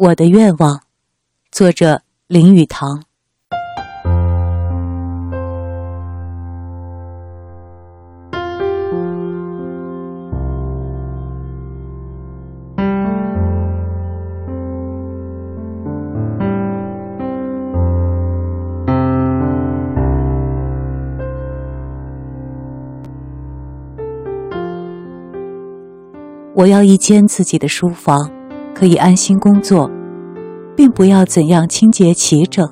我的愿望，作者林语堂。我要一间自己的书房。可以安心工作，并不要怎样清洁齐整，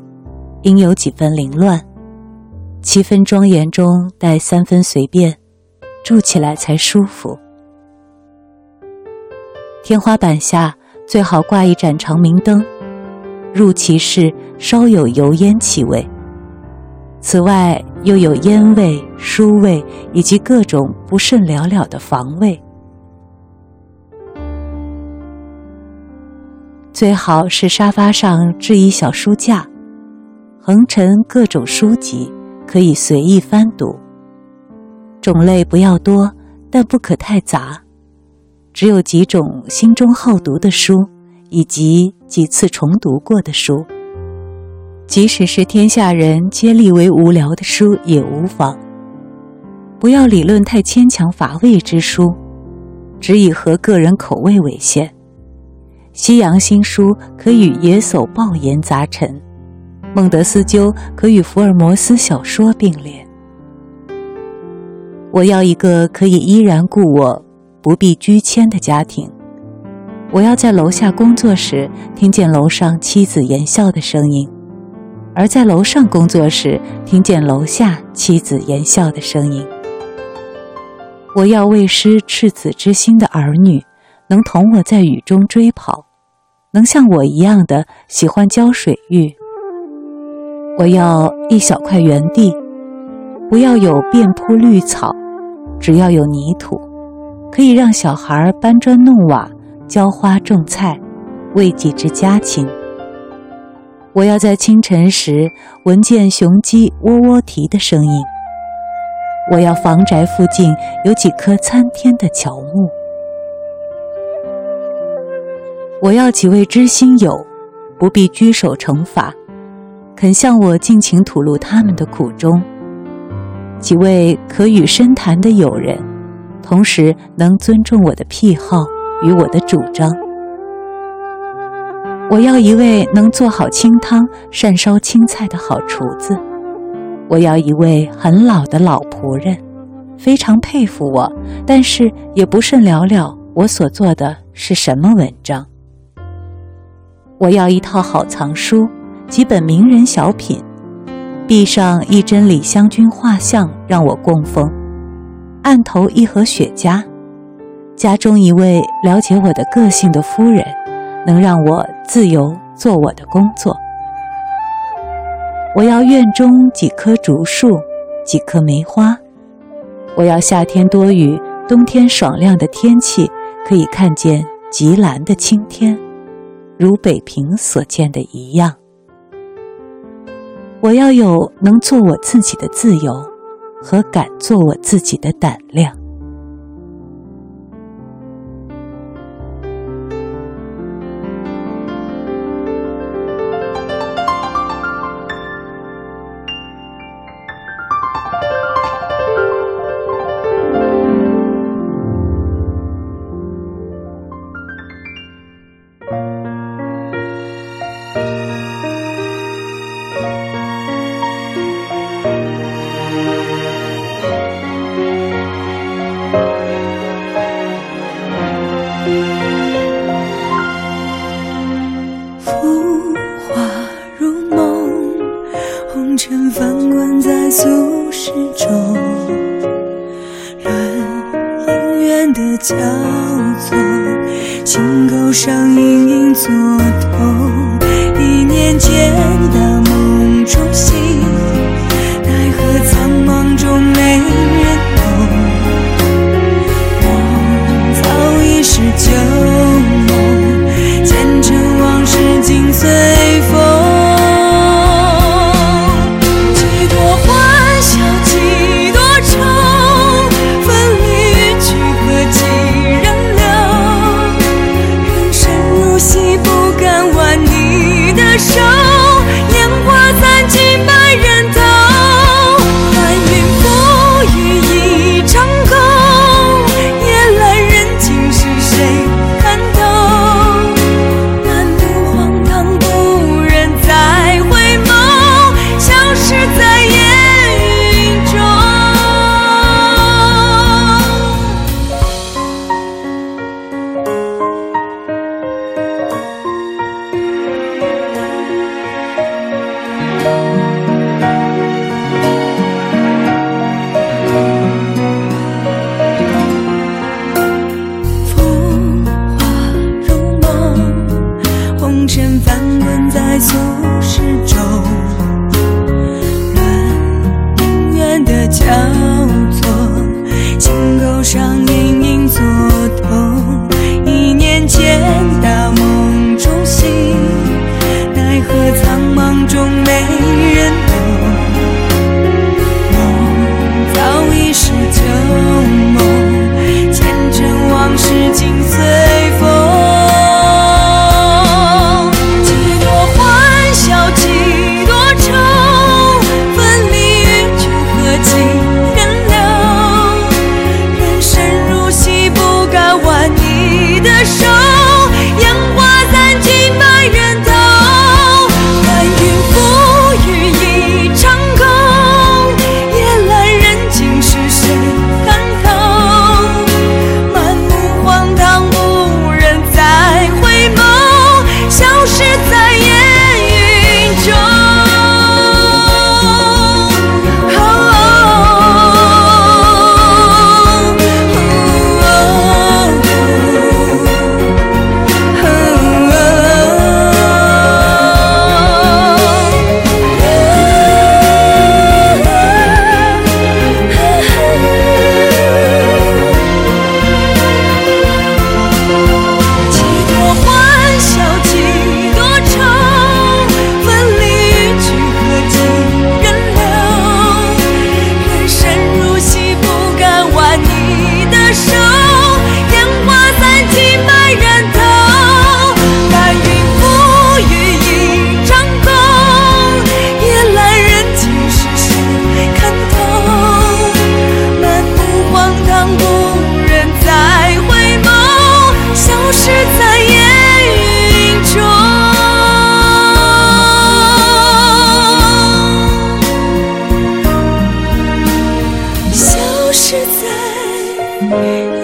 应有几分凌乱，七分庄严中带三分随便，住起来才舒服。天花板下最好挂一盏长明灯，入其室稍有油烟气味。此外，又有烟味、书味以及各种不甚了了的房味。最好是沙发上置一小书架，横陈各种书籍，可以随意翻读。种类不要多，但不可太杂。只有几种心中好读的书，以及几次重读过的书。即使是天下人皆立为无聊的书也无妨。不要理论太牵强乏味之书，只以合个人口味为限。西洋新书可与野叟暴言杂陈，孟德斯鸠可与福尔摩斯小说并列。我要一个可以依然顾我、不必居迁的家庭。我要在楼下工作时听见楼上妻子言笑的声音，而在楼上工作时听见楼下妻子言笑的声音。我要为师赤子之心的儿女，能同我在雨中追跑。能像我一样的喜欢浇水浴。我要一小块园地，不要有遍铺绿草，只要有泥土，可以让小孩搬砖弄瓦、浇花种菜，为己之家禽。我要在清晨时闻见雄鸡喔喔啼的声音。我要房宅附近有几棵参天的乔木。我要几位知心友，不必拘守惩罚，肯向我尽情吐露他们的苦衷；几位可与深谈的友人，同时能尊重我的癖好与我的主张。我要一位能做好清汤、善烧青菜的好厨子。我要一位很老的老仆人，非常佩服我，但是也不甚了了我所做的是什么文章。我要一套好藏书，几本名人小品，壁上一帧李香君画像让我供奉，案头一盒雪茄，家中一位了解我的个性的夫人，能让我自由做我的工作。我要院中几棵竹树，几棵梅花。我要夏天多雨，冬天爽亮的天气，可以看见极蓝的青天。如北平所见的一样，我要有能做我自己的自由，和敢做我自己的胆量。尘翻滚在俗世中，乱姻缘的交错，心口上隐隐作痛。消失在烟